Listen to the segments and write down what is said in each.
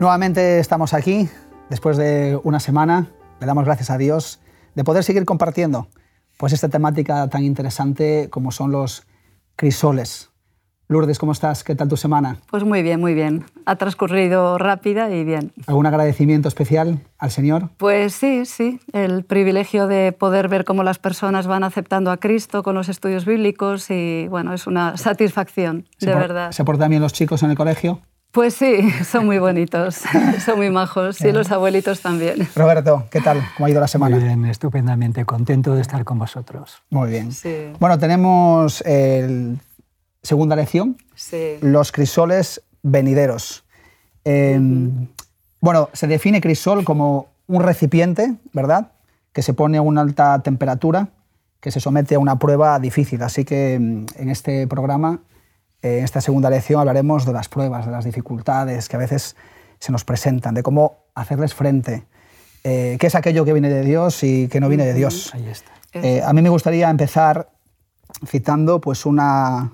Nuevamente estamos aquí, después de una semana, le damos gracias a Dios de poder seguir compartiendo pues esta temática tan interesante como son los crisoles. Lourdes, ¿cómo estás? ¿Qué tal tu semana? Pues muy bien, muy bien. Ha transcurrido rápida y bien. ¿Algún agradecimiento especial al Señor? Pues sí, sí. El privilegio de poder ver cómo las personas van aceptando a Cristo con los estudios bíblicos y bueno, es una satisfacción, de verdad. ¿Se portan bien los chicos en el colegio? Pues sí, son muy bonitos, son muy majos y los abuelitos también. Roberto, ¿qué tal? ¿Cómo ha ido la semana? Muy bien, estupendamente, contento de estar con vosotros. Muy bien. Bueno, tenemos el segunda lección, los crisoles venideros. Em, bueno, se define crisol como un recipiente, ¿verdad? Que se pone a una alta temperatura, que se somete a una prueba difícil. Así que em, en este programa en esta segunda lección hablaremos de las pruebas, de las dificultades que a veces se nos presentan, de cómo hacerles frente, eh, qué es aquello que viene de Dios y qué no viene de Dios. Ahí está. Eh, a mí me gustaría empezar citando pues, una,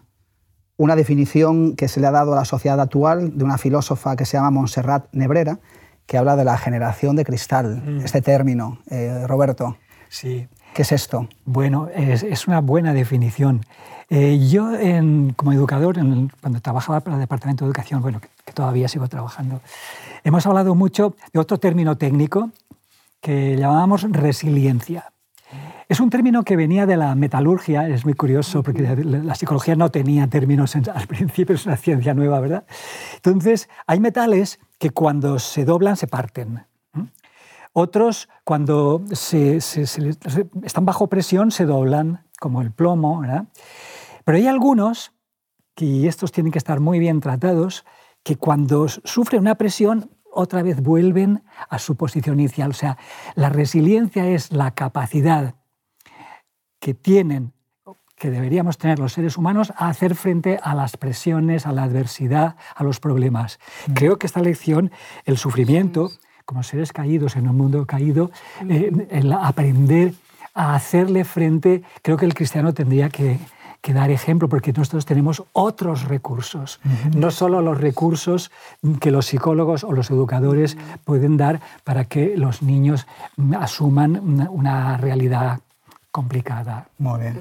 una definición que se le ha dado a la sociedad actual de una filósofa que se llama Montserrat Nebrera, que habla de la generación de cristal, mm. este término. Eh, Roberto, sí. ¿Qué es esto? Bueno, es, es una buena definición. Eh, yo, como educador, cuando trabajaba para el Departamento de Educación, bueno, que, todavía sigo trabajando, hemos hablado mucho de otro término técnico que llamábamos resiliencia. Es un término que venía de la metalurgia, es muy curioso porque la psicología no tenía términos al principio, es una ciencia nueva, ¿verdad? Entonces, hay metales que cuando se doblan se parten. Otros, cuando están bajo presión, se doblan, como el plomo, ¿verdad? Pero hay algunos, y estos tienen que estar muy bien tratados, que cuando sufren una presión otra vez vuelven a su posición inicial. O sea, la resiliencia es la capacidad que tienen, que deberíamos tener los seres humanos a hacer frente a las presiones, a la adversidad, a los problemas. Mm. Creo que esta lección, el sufrimiento, como seres caídos en un mundo caído, eh, el aprender a hacerle frente, creo que el cristiano tendría que, que dar ejemplo, porque nosotros tenemos otros recursos, no solo los recursos que los psicólogos o los educadores pueden dar para que los niños asuman una, realidad complicada. Muy bien.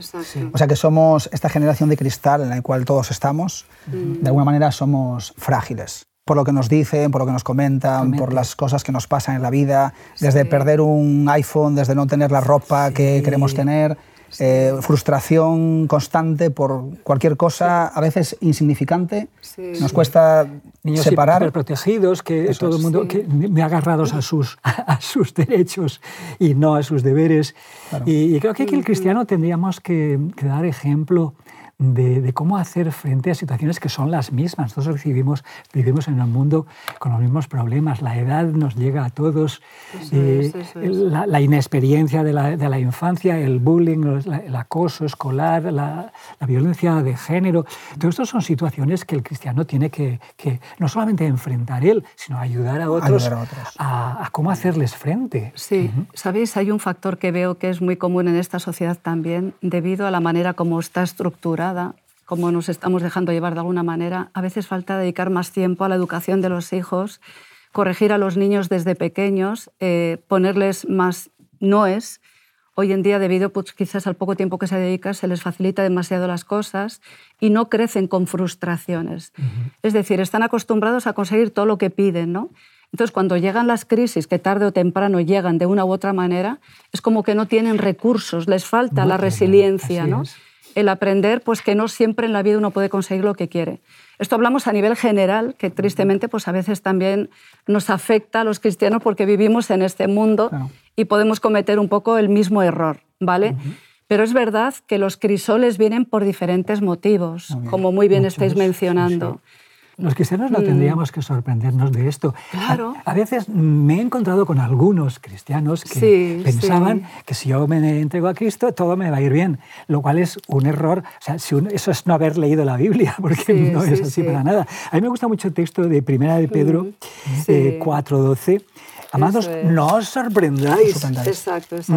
O sea que somos esta generación de cristal en la cual todos estamos, de alguna manera somos frágiles por lo que nos dicen, por lo que nos comentan, por las cosas que nos pasan en la vida, desde perder un iPhone, desde no tener la ropa que queremos tener, eh, frustración constante por cualquier cosa, a veces insignificante. Nos cuesta Niños separar. protegidos, que todo el mundo que me agarrados a sus, a sus derechos y no a sus deberes. Y, creo que aquí el cristiano tendríamos que, que dar ejemplo de, cómo hacer frente a situaciones que son las mismas. Nosotros vivimos, vivimos en un mundo con los mismos problemas. La edad nos llega a todos, eh, La, inexperiencia de la, de la, infancia, el bullying, el acoso escolar, la, violencia de género. Todo esto son situaciones que el cristiano tiene que, que no solamente enfrentar él, sino ayudar a otros, a, cómo hacerles frente. Sí, sabéis, hay un factor que veo que es muy común en esta sociedad también, debido a la manera como está estructurada como nos estamos dejando llevar de alguna manera, a veces falta dedicar más tiempo a la educación de los hijos, corregir a los niños desde pequeños, eh, ponerles más noes. Hoy en día, debido pues, quizás al poco tiempo que se dedica, se les facilita demasiado las cosas y no crecen con frustraciones. Es decir, están acostumbrados a conseguir todo lo que piden, ¿no? Entonces, cuando llegan las crisis, que tarde o temprano llegan de una u otra manera, es como que no tienen recursos, les falta la resiliencia, ¿no? El aprender pues que no siempre en la vida uno puede conseguir lo que quiere. Esto hablamos a nivel general, que tristemente pues a veces también nos afecta a los cristianos porque vivimos en este mundo y podemos cometer un poco el mismo error, ¿vale? Pero es verdad que los crisoles vienen por diferentes motivos, como muy bien estáis mencionando. Los cristianos no mm. tendríamos que sorprendernos de esto. Claro. A, veces me he encontrado con algunos cristianos que pensaban que si yo me entrego a Cristo todo me va a ir bien, lo cual es un error. O sea, eso es no haber leído la Biblia, porque no es así para nada. A mí me gusta mucho el texto de Primera de Pedro 4.12 Amados, no os sorprendáis,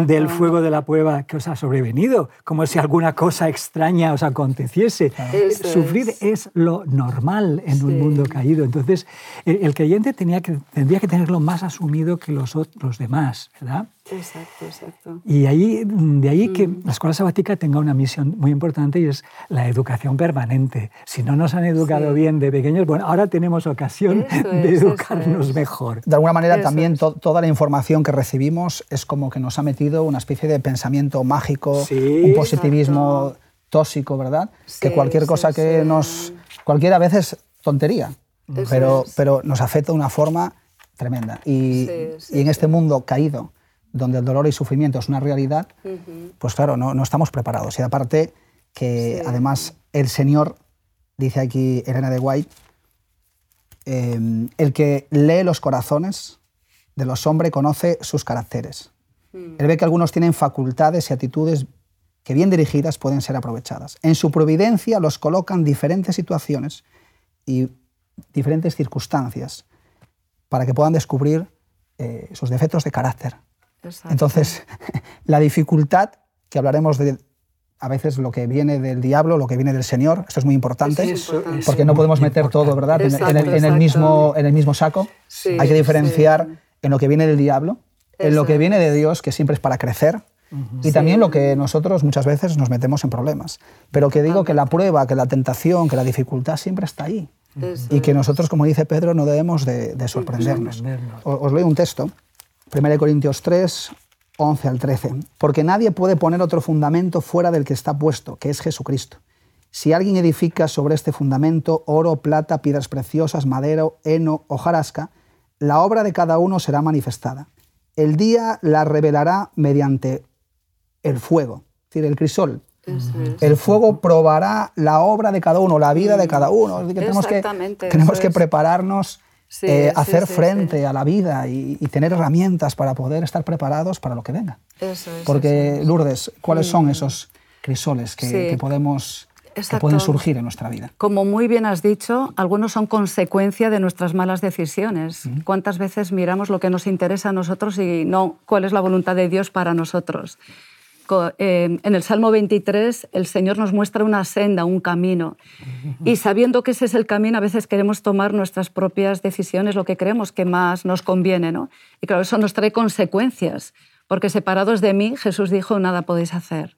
del fuego de la prueba que os ha sobrevenido, como si alguna cosa extraña os aconteciese. Sufrir es. lo normal en un mundo caído. Entonces, el, creyente tenía que, tendría que tenerlo más asumido que los, los demás, ¿verdad? Exacto, exacto. Y ahí, de ahí que mm. la escuela sabática tenga una misión muy importante y es la educación permanente. Si no nos han educado bien de pequeños, bueno, ahora tenemos ocasión de educarnos mejor. De alguna manera también toda la información que recibimos es como que nos ha metido una especie de pensamiento mágico, un positivismo tóxico, ¿verdad? que cualquier cosa que nos... Cualquier a veces tontería, pero, pero nos afecta de una forma tremenda. Y, y en este mundo caído, donde el dolor y sufrimiento es una realidad, pues claro, no, no, estamos preparados. Y aparte que además el Señor, dice aquí Elena de White, em, el que lee los corazones de los hombres conoce sus caracteres. Mm. Él ve que algunos tienen facultades y actitudes que bien dirigidas pueden ser aprovechadas. En su providencia los colocan diferentes situaciones y diferentes circunstancias para que puedan descubrir eh, sus defectos de carácter, entonces, la dificultad, que hablaremos de a veces lo que viene del diablo, lo que viene del Señor, esto es muy importante, porque no podemos meter todo, ¿verdad?, en, el, mismo, en el mismo saco. Hay que diferenciar en lo que viene del diablo, en lo que viene de Dios, que siempre es para crecer, y también lo que nosotros muchas veces nos metemos en problemas. Pero que digo que la prueba, que la tentación, que la dificultad siempre está ahí. Y que nosotros, como dice Pedro, no debemos de, sorprendernos. os leo un texto 1 Corintios 3, 11 al 13. Porque nadie puede poner otro fundamento fuera del que está puesto, que es Jesucristo. Si alguien edifica sobre este fundamento oro, plata, piedras preciosas, madera, heno, hojarasca, la obra de cada uno será manifestada. El día la revelará mediante el fuego, es decir, el crisol. El fuego probará la obra de cada uno, la vida de cada uno. tenemos que, tenemos que prepararnos eh, hacer frente a la vida y, tener herramientas para poder estar preparados para lo que venga. Porque, Lourdes, ¿cuáles son mm. esos crisoles que, podemos... Que pueden surgir en nuestra vida. Como muy bien has dicho, algunos son consecuencia de nuestras malas decisiones. ¿Cuántas veces miramos lo que nos interesa a nosotros y no cuál es la voluntad de Dios para nosotros? Em, en el Salmo 23 el Señor nos muestra una senda, un camino. Y sabiendo que ese es el camino, a veces queremos tomar nuestras propias decisiones, lo que creemos que más nos conviene. ¿no? Y claro, eso nos trae consecuencias, porque separados de mí, Jesús dijo, nada podéis hacer.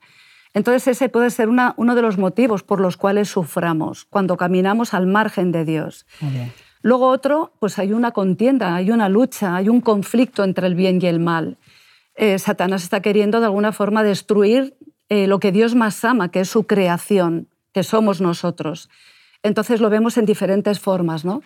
Entonces ese puede ser una, uno de los motivos por los cuales suframos, cuando caminamos al margen de Dios. Luego otro, pues hay una contienda, hay una lucha, hay un conflicto entre el bien y el mal. Eh, Satanás está queriendo de alguna forma destruir eh, lo que Dios más ama, que es su creación, que somos nosotros. Entonces lo vemos en diferentes formas, ¿no?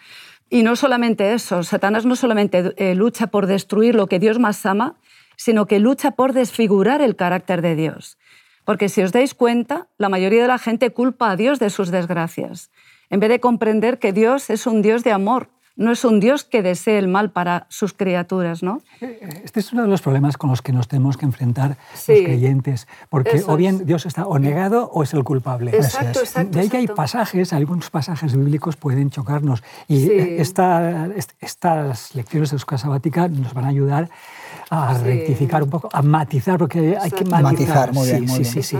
Y no solamente eso, Satanás no solamente eh, lucha por destruir lo que Dios más ama, sino que lucha por desfigurar el carácter de Dios. Porque si os dais cuenta, la mayoría de la gente culpa a Dios de sus desgracias, en vez de comprender que Dios es un Dios de amor, no es un Dios que desee el mal para sus criaturas, ¿no? Este es uno de los problemas con los que nos tenemos que enfrentar los creyentes, porque o bien Dios está o negado o es el culpable. Exacto, exacto, de ahí que hay pasajes, algunos pasajes bíblicos pueden chocarnos. Y estas lecciones de la sabática nos van a ayudar a rectificar un poco, a matizar, porque hay que matizar. muy bien, muy sí, sí,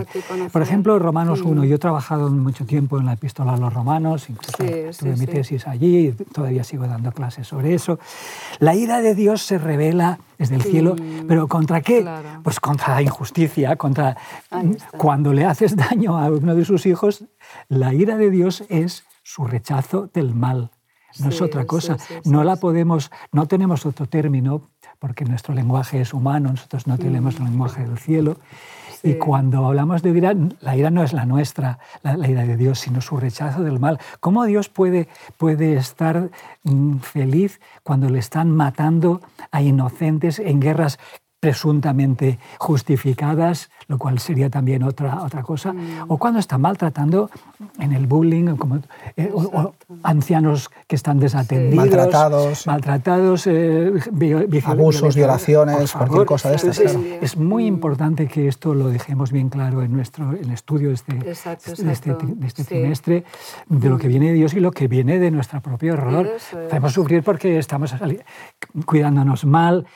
Por ejemplo, Romanos 1, yo he trabajado mucho tiempo en la epístola a los romanos, incluso tuve mi tesis allí, todavía sigo dando clases sobre eso. La ira de Dios se revela desde el cielo, pero ¿contra qué? Pues contra la injusticia, contra cuando le haces daño a uno de sus hijos, la ira de Dios es su rechazo del mal. No es otra cosa. no la podemos, no tenemos otro término porque nuestro lenguaje es humano, nosotros no tenemos el lenguaje del cielo. Y cuando hablamos de ira, la ira no es la nuestra, la, ira de Dios, sino su rechazo del mal. ¿Cómo Dios puede, puede estar mm, feliz cuando le están matando a inocentes en guerras presuntamente justificadas, lo cual sería también otra, otra cosa, mm. o cuando está maltratando en el bullying, como, eh, ancianos que están desatendidos, maltratados, maltratados eh, abusos, violaciones, cualquier cosa de estas. Es, muy mm. importante que esto lo dejemos bien claro en nuestro el estudio de este, De este, este trimestre, de lo que viene de Dios y lo que viene de nuestro propio error. Podemos sufrir porque estamos cuidándonos mal.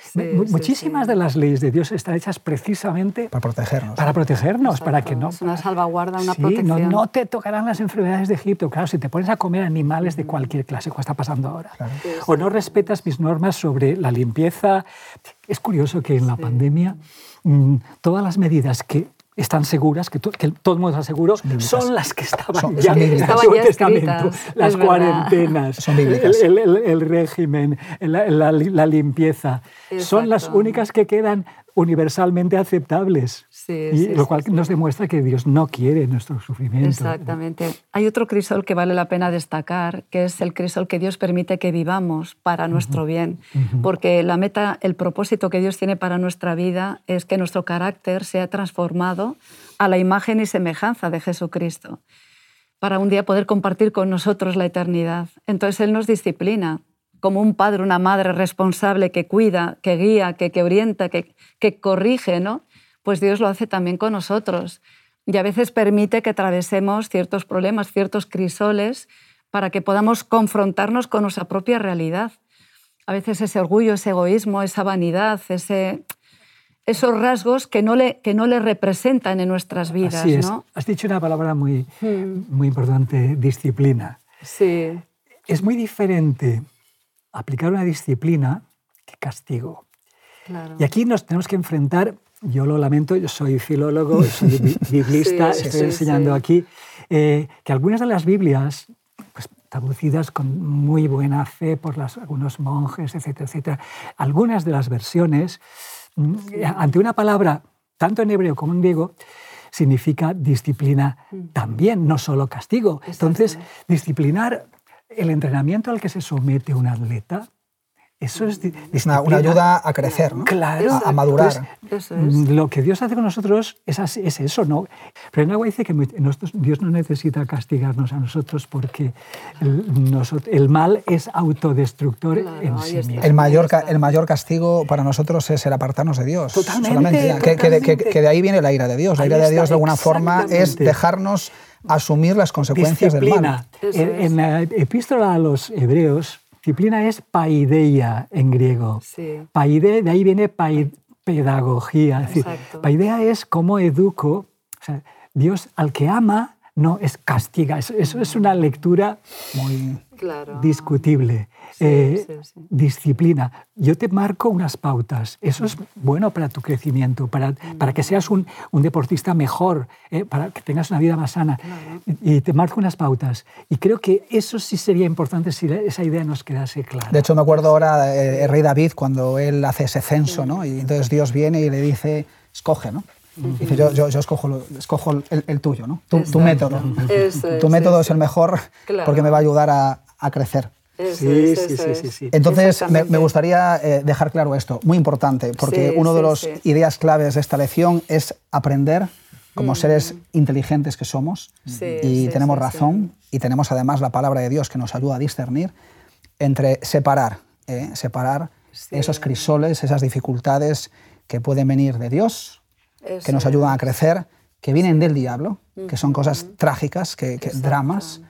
Muchísimas de las leyes de Dios están hechas precisamente para protegernos. Para protegernos, para que no... Es una salvaguarda, una protección. No, no te tocarán las enfermedades de Egipto. Claro, si te pones a comer animales de cualquier clase, como está pasando ahora. O no respetas mis normas sobre la limpieza. Es curioso que en la pandemia mm, todas las medidas que están seguras, que, todo el mundo está seguro, son las que estaban ya en el Antiguo Testamento. Las cuarentenas, el, régimen, la, limpieza. Son las únicas que quedan universalmente aceptables. y lo cual nos demuestra que Dios no quiere nuestro sufrimiento. Exactamente. Hay otro crisol que vale la pena destacar, que es el crisol que Dios permite que vivamos para nuestro bien. Porque la meta, el propósito que Dios tiene para nuestra vida es que nuestro carácter sea transformado a la imagen y semejanza de Jesucristo para un día poder compartir con nosotros la eternidad. Entonces Él nos disciplina, como un padre, una madre responsable que cuida, que guía, que, que orienta, que, que corrige, ¿no? Pues Dios lo hace también con nosotros. Y a veces permite que atravesemos ciertos problemas, ciertos crisoles, para que podamos confrontarnos con nuestra propia realidad. A veces ese orgullo, ese egoísmo, esa vanidad, ese, esos rasgos que no, le, que no le representan en nuestras vidas. Así es. Has dicho una palabra muy, hmm. muy importante, disciplina. Sí. Es muy diferente aplicar una disciplina que castigo. Y aquí nos tenemos que enfrentar, yo lo lamento, yo soy filólogo, soy biblista, estoy enseñando aquí, eh, que algunas de las Biblias, pues, traducidas con muy buena fe por las, algunos monjes, etcétera, etcétera, algunas de las versiones, mm, ante una palabra, tanto en hebreo como en griego, significa disciplina mm. también, no solo castigo. Entonces, disciplinar el entrenamiento al que se somete un atleta, eso es, una, ayuda a crecer, ¿no? claro, a, madurar. Mm, lo que Dios hace con nosotros es, es eso, ¿no? Pero en agua dice que Dios no necesita castigarnos a nosotros porque el, el mal es autodestructor en sí mismo. El mayor, el mayor castigo para nosotros es el apartarnos de Dios. Totalmente. Que, de ahí viene la ira de Dios. La ira de Dios de alguna forma es dejarnos asumir las consecuencias del mal. En, en la epístola a los hebreos, disciplina es paideia en griego. Sí. Paide, de ahí viene pedagogía. Es decir, paideia es cómo educo. O sea, Dios al que ama no es castiga. Eso, es una lectura muy discutible. Eh, disciplina. Yo te marco unas pautas. Eso es bueno para tu crecimiento, para, para que seas un, un deportista mejor, eh, para que tengas una vida más sana. Y, te marco unas pautas. Y creo que eso sí sería importante si esa idea nos quedase clara. De hecho, me acuerdo ahora eh, el rey David cuando él hace ese censo, ¿no? Y entonces Dios viene y le dice, escoge, ¿no? Yo, yo, yo, escojo, escojo el, tuyo, ¿no? Tu, tu método. tu método es el mejor porque me va a ayudar a, a crecer. Sí, sí, sí, sí, Entonces, me, gustaría eh, dejar claro esto, muy importante, porque una de las ideas claves de esta lección es aprender como mm. seres inteligentes que somos y tenemos razón y tenemos además la palabra de Dios que nos ayuda a discernir entre separar, eh, separar esos crisoles, esas dificultades que pueden venir de Dios, que nos ayudan a crecer, que vienen del diablo, que son cosas trágicas, que, que dramas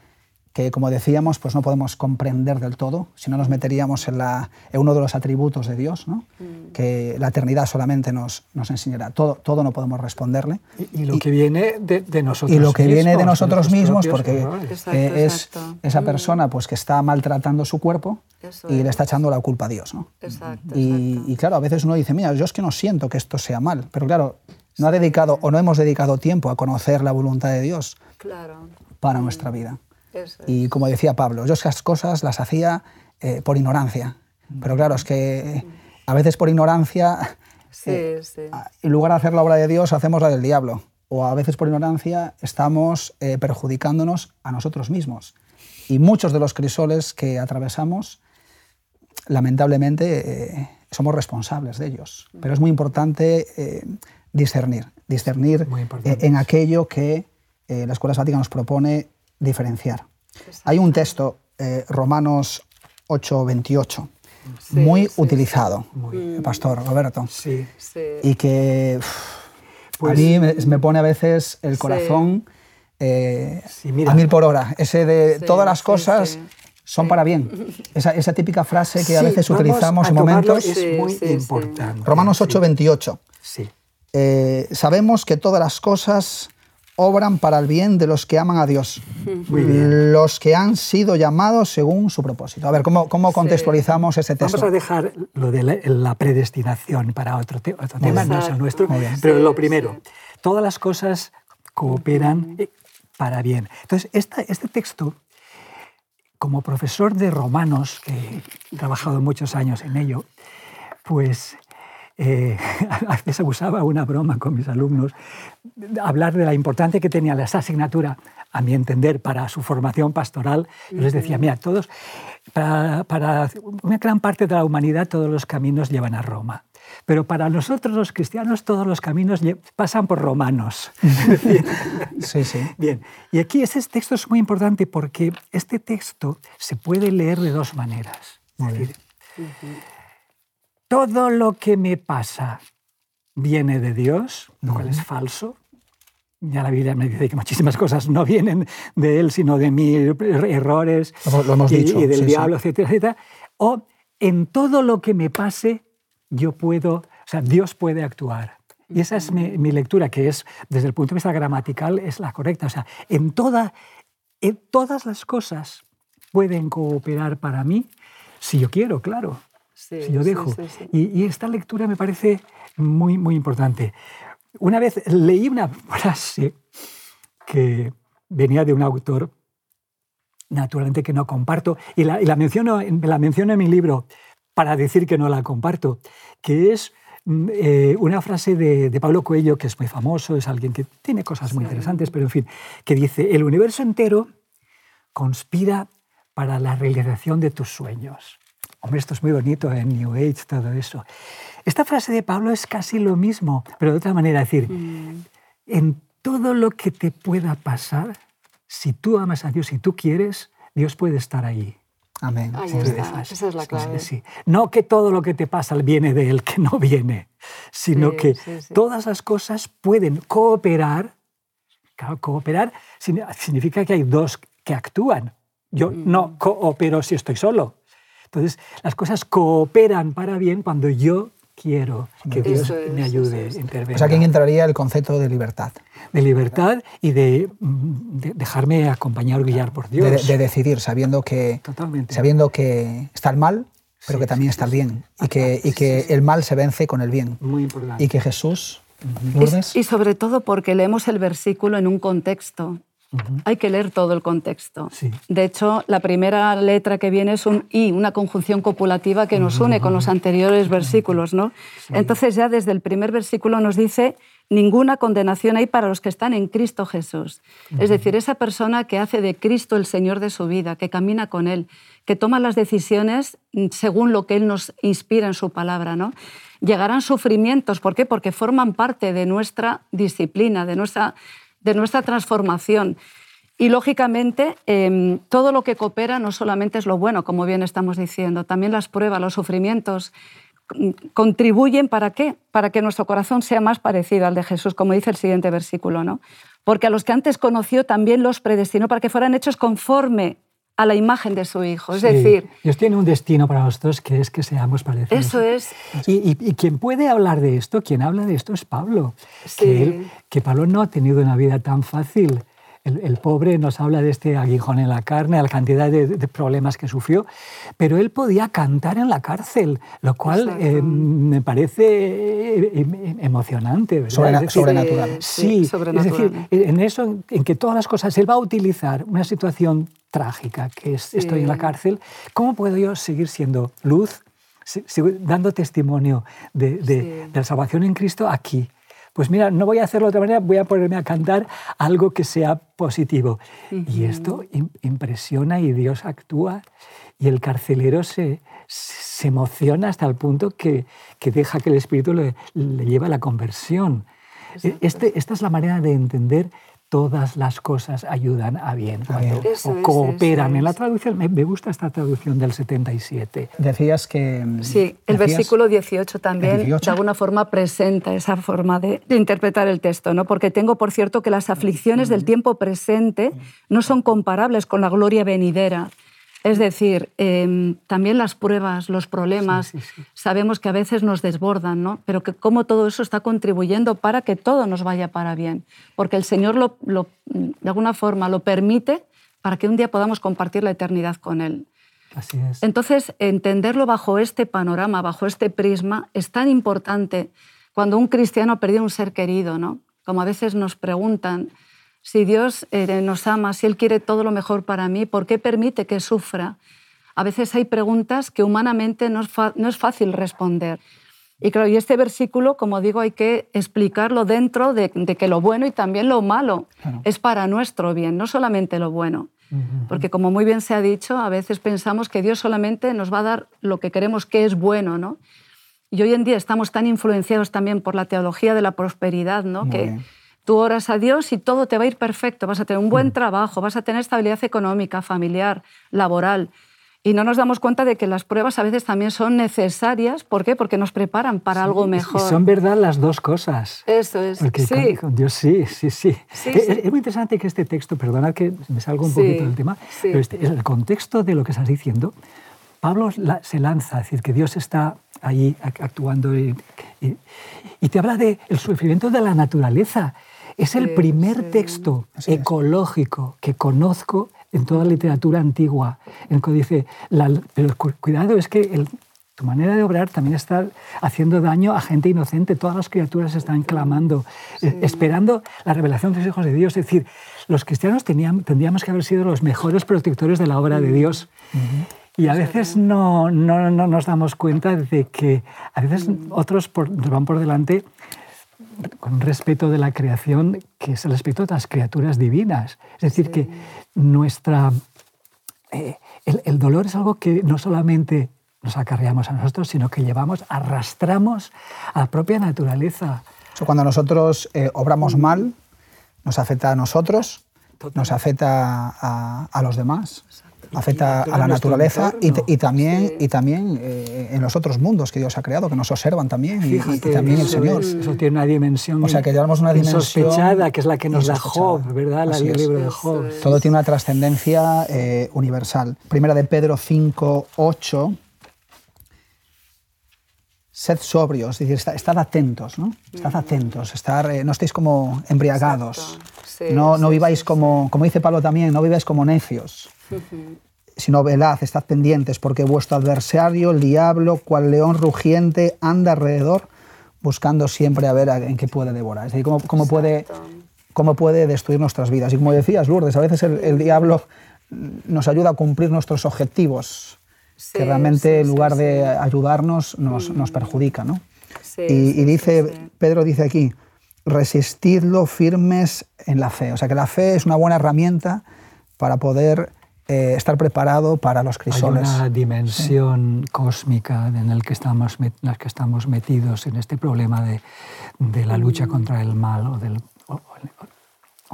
que como decíamos, pues no podemos comprender del todo, si no nos meteríamos en, la, en uno de los atributos de Dios, ¿no? Mm. que la eternidad solamente nos, nos enseñará. Todo, todo no podemos responderle. Y, lo que viene de, de, nosotros mismos. Y lo que viene de nosotros mismos, porque eh, es esa mm. persona pues, que está maltratando su cuerpo y le está echando la culpa a Dios. ¿no? Exacto, y, y, claro, a veces uno dice, mira, yo es que no siento que esto sea mal, pero claro, no ha dedicado o no hemos dedicado tiempo a conocer la voluntad de Dios para nuestra vida. Y como decía Pablo, yo esas cosas las hacía eh, por ignorancia. Pero claro, es que a veces por ignorancia, eh, en lugar de hacer la obra de Dios, hacemos la del diablo. O a veces por ignorancia estamos eh, perjudicándonos a nosotros mismos. Y muchos de los crisoles que atravesamos, lamentablemente, somos responsables de ellos. Pero es muy importante discernir, discernir en aquello que la Escuela Sática nos propone diferenciar. Hay un texto eh, Romanos 8:28. muy utilizado, el pastor Roberto. Sí. Y que pues, a mí me, pone a veces el corazón eh, a mil por hora. Ese de todas las cosas son para bien. Esa, esa, típica frase que a veces utilizamos en momentos. Es muy importante. Romanos 8:28. Sí. Eh, sabemos que todas las cosas obran para el bien de los que aman a Dios, los que han sido llamados según su propósito. A ver, ¿cómo, cómo contextualizamos ese texto? Vamos a dejar lo de la, predestinación para otro, tema, no es el nuestro, pero lo primero, todas las cosas cooperan para bien. Entonces, este texto, como profesor de romanos, que he trabajado muchos años en ello, pues eh, a veces usaba una broma con mis alumnos, hablar de la importancia que tenía esa asignatura, a mi entender, para su formación pastoral. Yo les decía, mira, todos, para, una gran parte de la humanidad todos los caminos llevan a Roma. Pero para nosotros los cristianos todos los caminos pasan por romanos. sí, sí. Bien, y aquí este texto es muy importante porque este texto se puede leer de dos maneras. Muy todo lo que me pasa viene de Dios, lo cual es falso. Ya la Biblia me dice que muchísimas cosas no vienen de Él, sino de mis errores lo hemos y, dicho, y, del diablo, etcétera, etcétera. O en todo lo que me pase, yo puedo, o sea, Dios puede actuar. Y esa es mi, mi, lectura, que es, desde el punto de vista gramatical, es la correcta. O sea, en, toda, en todas las cosas pueden cooperar para mí, si yo quiero, claro si yo dejo. y, esta lectura me parece muy, muy importante. Una vez leí una frase que venía de un autor, naturalmente que no comparto, y la, la, menciono, la menciono en mi libro para decir que no la comparto, que es mm, eh, una frase de, de, Pablo Coelho, que es muy famoso, es alguien que tiene cosas muy interesantes, pero en fin, que dice, el universo entero conspira para la realización de tus sueños. Hombre, esto es muy bonito en New Age, todo eso. Esta frase de Pablo es casi lo mismo, pero de otra manera, es decir, mm. en todo lo que te pueda pasar, si tú amas a Dios, si tú quieres, Dios puede estar ahí. Amén. Ahí está. Esa es la clave. Sí, No que todo lo que te pasa viene de Él, que no viene, sino que todas las cosas pueden cooperar. Claro, cooperar significa que hay dos que actúan. Yo mm. no coopero si estoy solo. Entonces, las cosas cooperan para bien cuando yo quiero que Dios me ayude a intervenir. O sea, aquí entraría el concepto de libertad. De libertad y de, dejarme acompañar o guiar por Dios. De, decidir, sabiendo que, sabiendo que está el mal, pero que también está el bien. Y que, y que el mal se vence con el bien. Muy importante. Y que Jesús... y sobre todo porque leemos el versículo en un contexto hay que leer todo el contexto. De hecho, la primera letra que viene es un i, una conjunción copulativa que nos une con los anteriores versículos. ¿no? Entonces ya desde el primer versículo nos dice ninguna condenación hay para los que están en Cristo Jesús. Es decir, esa persona que hace de Cristo el Señor de su vida, que camina con Él, que toma las decisiones según lo que Él nos inspira en su palabra. ¿no? Llegarán sufrimientos, ¿por qué? Porque forman parte de nuestra disciplina, de nuestra de nuestra transformación. Y lógicamente, em, todo lo que coopera no solamente es lo bueno, como bien estamos diciendo, también las pruebas, los sufrimientos mm, contribuyen para qué? Para que nuestro corazón sea más parecido al de Jesús, como dice el siguiente versículo, ¿no? Porque a los que antes conoció también los predestinó para que fueran hechos conforme a la imagen de su Hijo. Es decir... Dios tiene un destino para nosotros que es que seamos parecidos. Eso es. Y, quien puede hablar de esto, quien habla de esto es Pablo. Que, que Pablo no ha tenido una vida tan fácil. El, pobre nos habla de este aguijón en la carne, la cantidad de, problemas que sufrió, pero él podía cantar en la cárcel, lo cual eh, me parece eh, em, emocionante. sobrenatural. Sí, es decir, en eso, en que todas las cosas, él va a utilizar una situación trágica, que es estoy en la cárcel, ¿cómo puedo yo seguir siendo luz, dando testimonio de la salvación en Cristo aquí? Pues mira, no voy a hacerlo de otra manera, voy a ponerme a cantar algo que sea positivo. Y esto impresiona y Dios actúa y el carcelero se, se emociona hasta el punto que, que, deja que el Espíritu le, le lleve a la conversión. Este, esta es la manera de entender todas las cosas ayudan a bien, cuando cooperan. en la traducción, me, gusta esta traducción del 77. Decías que... Mm, sí, el versículo 18 también de alguna forma presenta esa forma de, interpretar el texto, ¿no? porque tengo por cierto que las aflicciones del tiempo presente no son comparables con la gloria venidera. Es decir, em, también las pruebas, los problemas, sabemos que a veces nos desbordan, ¿no? pero que cómo todo eso está contribuyendo para que todo nos vaya para bien, porque el Señor lo, de alguna forma lo permite para que un día podamos compartir la eternidad con Él. Así es. Entonces, entenderlo bajo este panorama, bajo este prisma, es tan importante cuando un cristiano ha perdido un ser querido, ¿no? Como a veces nos preguntan, si Dios eh, nos ama, si Él quiere todo lo mejor para mí, ¿por qué permite que sufra? A veces hay preguntas que humanamente no es, fácil responder. Y claro, y este versículo, como digo, hay que explicarlo dentro de, que lo bueno y también lo malo es para nuestro bien, no solamente lo bueno. Porque como muy bien se ha dicho, a veces pensamos que Dios solamente nos va a dar lo que queremos que es bueno, ¿no? Y hoy en día estamos tan influenciados también por la teología de la prosperidad, ¿no? que, Tú oras a Dios y todo te va a ir perfecto, vas a tener un buen mm. trabajo, vas a tener estabilidad económica, familiar, laboral. Y no nos damos cuenta de que las pruebas a veces también son necesarias. ¿Por qué? Porque nos preparan para algo mejor. Son verdad las dos cosas. Eso es. Porque sí. Con, Dios sí, sí, sí. es, muy interesante que este texto, perdona que me salgo un poquito del tema, pero este, el contexto de lo que estás diciendo, Pablo se lanza, es decir, que Dios está ahí actuando y, y te habla del sufrimiento de la naturaleza. Es el primer texto ecológico que conozco en toda la literatura antigua, en el que dice, pero cuidado, es que tu manera de obrar también está haciendo daño a gente inocente. Todas las criaturas están clamando, eh, esperando la revelación de los hijos de Dios. Es decir, los cristianos tenían, tendríamos que haber sido los mejores protectores de la obra de Dios. Y a veces no, no, no, nos damos cuenta de que a veces otros nos van por delante con respeto de la creación, que es el respeto de las criaturas divinas. Es decir, que nuestra, eh, el, dolor es algo que no solamente nos acarreamos a nosotros, sino que llevamos, arrastramos a la propia naturaleza. cuando nosotros eh, obramos mal, nos afecta a nosotros, nos afecta a, a los demás afecta a la naturaleza y, también, y también eh, en los otros mundos que Dios ha creado, que nos observan también, y, también el Señor. eso tiene una dimensión o sea, que llevamos una dimensión sospechada, que es la que nos da Job, ¿verdad? el libro de Job. Todo tiene una trascendencia eh, universal. Primera de Pedro 5, 8 sed sobrios, es decir, estad, atentos, ¿no? Estad atentos, estar, eh, no estéis como embriagados, no, no viváis como, como dice Pablo también, no viváis como necios, sino velad, estad pendientes, porque vuestro adversario, el diablo, cual león rugiente, anda alrededor buscando siempre a ver en qué puede devorar. Es decir, cómo, cómo puede, cómo puede destruir nuestras vidas. Y como decías, Lourdes, a veces el, diablo nos ayuda a cumplir nuestros objetivos, que realmente en lugar de ayudarnos nos, nos perjudica. ¿no? y, dice, Pedro dice aquí, resistidlo firmes en la fe. O sea que la fe es una buena herramienta para poder eh, estar preparado para los crisoles. Hay una dimensión cósmica en la que, estamos, que estamos metidos en este problema de, de la lucha contra el mal o, del,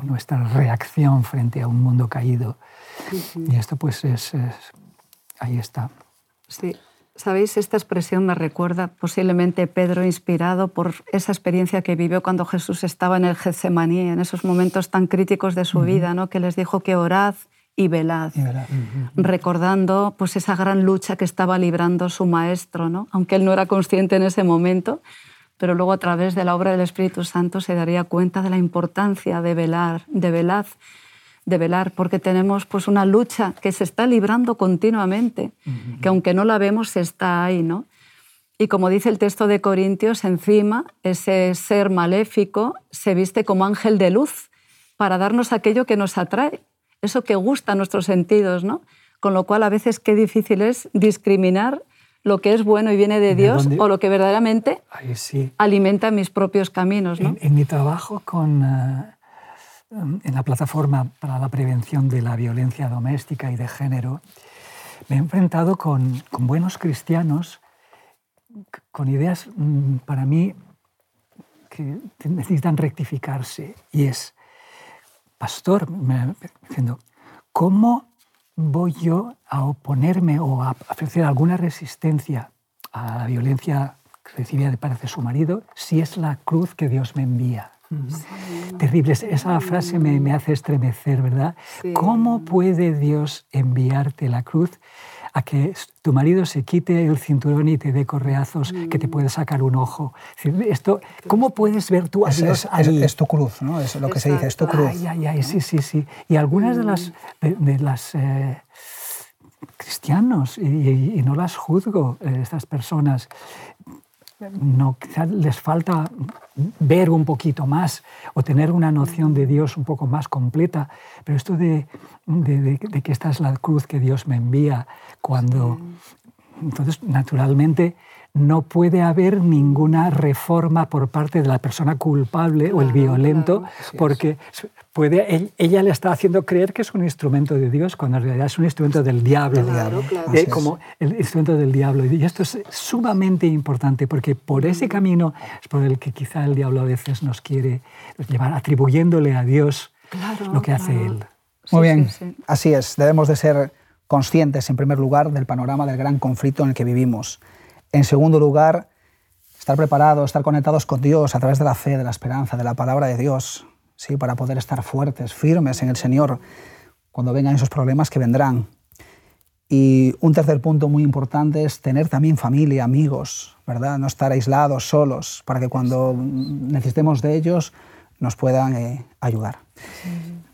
nuestra reacción frente a un mundo caído. Y esto pues es, ahí está. Sí. Sabéis, esta expresión me recuerda posiblemente Pedro inspirado por esa experiencia que vivió cuando Jesús estaba en el Getsemaní, en esos momentos tan críticos de su vida, ¿no? que les dijo que orad y velad, recordando pues esa gran lucha que estaba librando su maestro, ¿no? aunque él no era consciente en ese momento, pero luego a través de la obra del Espíritu Santo se daría cuenta de la importancia de velar, de velad, de velar, porque tenemos pues una lucha que se está librando continuamente, que aunque no la vemos está ahí, ¿no? Y como dice el texto de Corintios, encima ese ser maléfico se viste como ángel de luz para darnos aquello que nos atrae, eso que gusta a nuestros sentidos, ¿no? Con lo cual a veces qué difícil es discriminar lo que es bueno y viene de Dios o lo que verdaderamente alimenta mis propios caminos. ¿no? En, mi trabajo con, eh, en la plataforma para la prevención de la violencia doméstica y de género, me he enfrentado con, con buenos cristianos con ideas mm, para mí que necesitan rectificarse y es pastor, diciendo, ¿cómo voy yo a oponerme o a ofrecer alguna resistencia a la violencia que recibía de parte de su marido si es la cruz que Dios me envía? Terrible, esa frase me, hace estremecer, ¿verdad? ¿Cómo puede Dios enviarte la cruz a que tu marido se quite el cinturón y te dé correazos, que te puede sacar un ojo. Esto, ¿Cómo puedes ver tú a Dios es, Es, tu cruz, ¿no? Es lo que se dice, es tu cruz. Ay, ay, ay, sí, sí, sí. Y algunas de las, de, las eh, cristianos, y, no las juzgo, eh, estas personas, no, quizás les falta ver un poquito más o tener una noción de Dios un poco más completa, pero esto de, de, que esta es la cruz que Dios me envía cuando... Entonces, naturalmente, no puede haber ninguna reforma por parte de la persona culpable o el violento, porque puede, ella le está haciendo creer que es un instrumento de Dios, cuando en realidad es un instrumento del diablo, eh, como el instrumento del diablo. Y esto es sumamente importante, porque por ese camino es por el que quizá el diablo a veces nos quiere llevar, atribuyéndole a Dios lo que hace él. Muy bien, así es. Debemos de ser conscientes, en primer lugar, del panorama del gran conflicto en el que vivimos en segundo lugar, estar preparados, estar conectados con Dios a través de la fe, de la esperanza, de la palabra de Dios, ¿sí? para poder estar fuertes, firmes en el Señor cuando vengan esos problemas que vendrán. Y un tercer punto muy importante es tener también familia, amigos, ¿verdad? No estar aislados, solos, para que cuando necesitemos de ellos nos puedan eh, ayudar.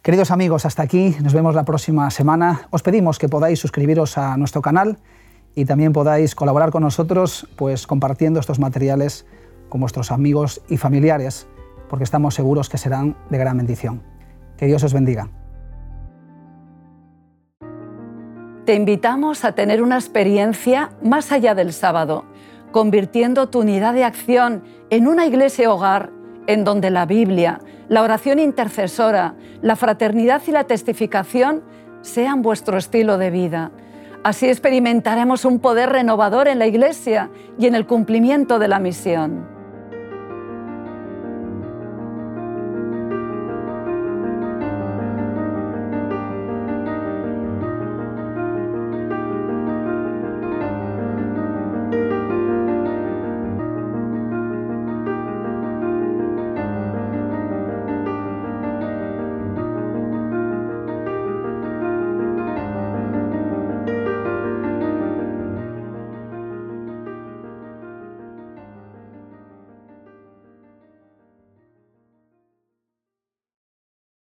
Queridos amigos, hasta aquí, nos vemos la próxima semana. Os pedimos que podáis suscribiros a nuestro canal y también podáis colaborar con nosotros pues compartiendo estos materiales con vuestros amigos y familiares, porque estamos seguros que serán de gran bendición. Que Dios os bendiga. Te invitamos a tener una experiencia más allá del sábado, convirtiendo tu unidad de acción en una iglesia hogar en donde la Biblia, la oración intercesora, la fraternidad y la testificación sean vuestro estilo de vida Así experimentaremos un poder renovador en la Iglesia y en el cumplimiento de la misión.